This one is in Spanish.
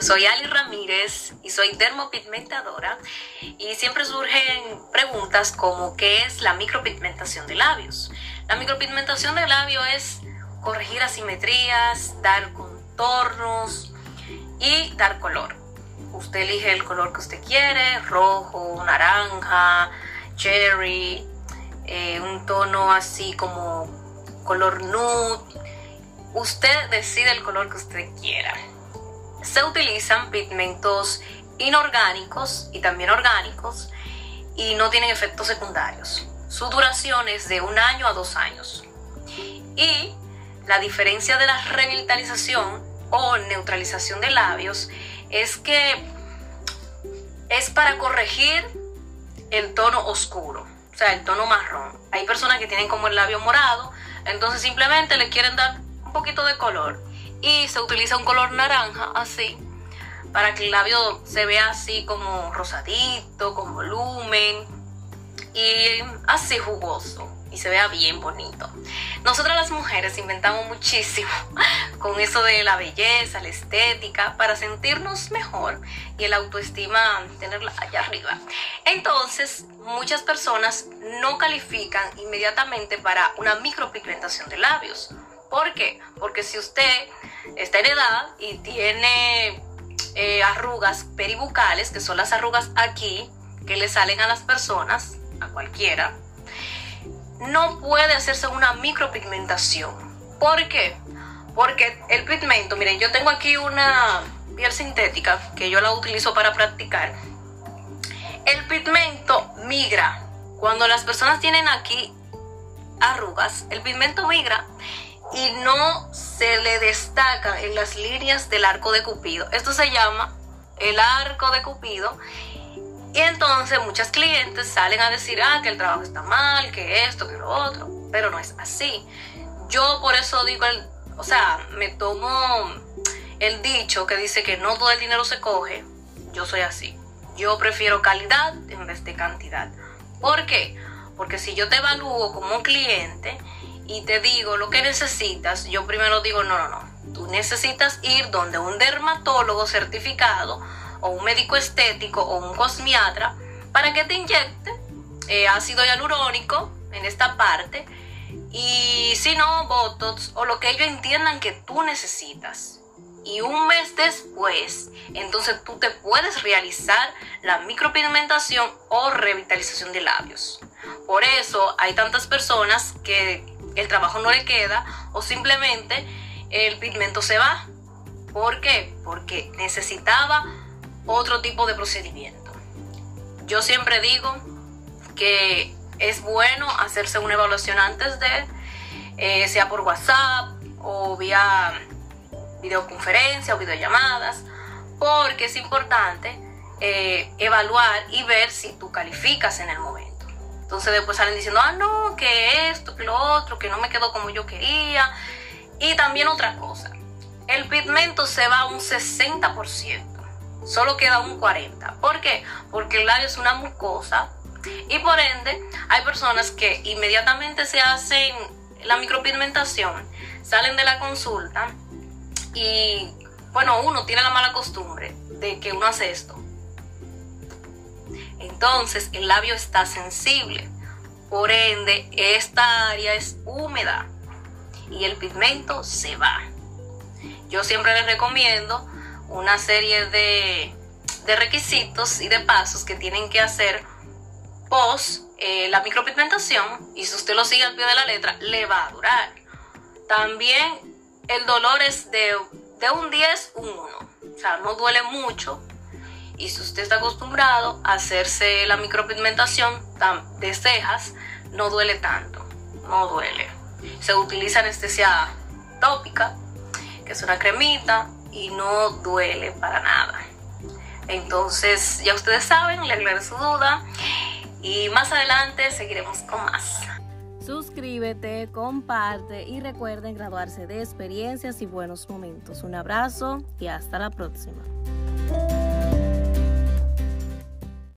Soy Ali Ramírez y soy dermopigmentadora y siempre surgen preguntas como ¿qué es la micropigmentación de labios? La micropigmentación de labio es corregir asimetrías, dar contornos y dar color. Usted elige el color que usted quiere, rojo, naranja, cherry, eh, un tono así como color nude Usted decide el color que usted quiera. Se utilizan pigmentos inorgánicos y también orgánicos y no tienen efectos secundarios. Su duración es de un año a dos años. Y la diferencia de la revitalización o neutralización de labios es que es para corregir el tono oscuro, o sea, el tono marrón. Hay personas que tienen como el labio morado, entonces simplemente le quieren dar poquito de color y se utiliza un color naranja así para que el labio se vea así como rosadito, con volumen y así jugoso y se vea bien bonito. Nosotras las mujeres inventamos muchísimo con eso de la belleza, la estética, para sentirnos mejor y el autoestima tenerla allá arriba. Entonces, muchas personas no califican inmediatamente para una micropigmentación de labios ¿Por qué? Porque si usted está en edad y tiene eh, arrugas peribucales, que son las arrugas aquí, que le salen a las personas, a cualquiera, no puede hacerse una micropigmentación. ¿Por qué? Porque el pigmento, miren, yo tengo aquí una piel sintética que yo la utilizo para practicar. El pigmento migra. Cuando las personas tienen aquí arrugas, el pigmento migra y no se le destaca en las líneas del arco de Cupido. Esto se llama el arco de Cupido. Y entonces muchas clientes salen a decir, ah, que el trabajo está mal, que esto, que lo otro, pero no es así. Yo por eso digo, el, o sea, me tomo el dicho que dice que no todo el dinero se coge. Yo soy así. Yo prefiero calidad en vez de cantidad. ¿Por qué? Porque si yo te evalúo como un cliente, y te digo lo que necesitas, yo primero digo, no, no, no. Tú necesitas ir donde un dermatólogo certificado o un médico estético o un cosmiatra para que te inyecte eh, ácido hialurónico en esta parte y si no, Botox o lo que ellos entiendan que tú necesitas. Y un mes después, entonces tú te puedes realizar la micropigmentación o revitalización de labios. Por eso hay tantas personas que el trabajo no le queda o simplemente el pigmento se va. ¿Por qué? Porque necesitaba otro tipo de procedimiento. Yo siempre digo que es bueno hacerse una evaluación antes de, eh, sea por WhatsApp o vía videoconferencia o videollamadas, porque es importante eh, evaluar y ver si tú calificas en el momento. Entonces después salen diciendo, ah, no, que esto, que lo otro, que no me quedó como yo quería. Y también otra cosa, el pigmento se va a un 60%, solo queda un 40%. ¿Por qué? Porque el labio es una mucosa y por ende hay personas que inmediatamente se hacen la micropigmentación, salen de la consulta y, bueno, uno tiene la mala costumbre de que uno hace esto entonces el labio está sensible. Por ende, esta área es húmeda y el pigmento se va. Yo siempre les recomiendo una serie de, requisitos y de pasos que tienen que hacer post eh, la micropigmentación y si usted lo sigue al pie de la letra, le va a durar. También el dolor es de, de un 10, un 1. O sea, no duele mucho, y si usted está acostumbrado a hacerse la micropigmentación de cejas, no duele tanto, no duele. Se utiliza anestesia tópica, que es una cremita, y no duele para nada. Entonces, ya ustedes saben, le aclaré su duda y más adelante seguiremos con más. Suscríbete, comparte y recuerden graduarse de experiencias y buenos momentos. Un abrazo y hasta la próxima.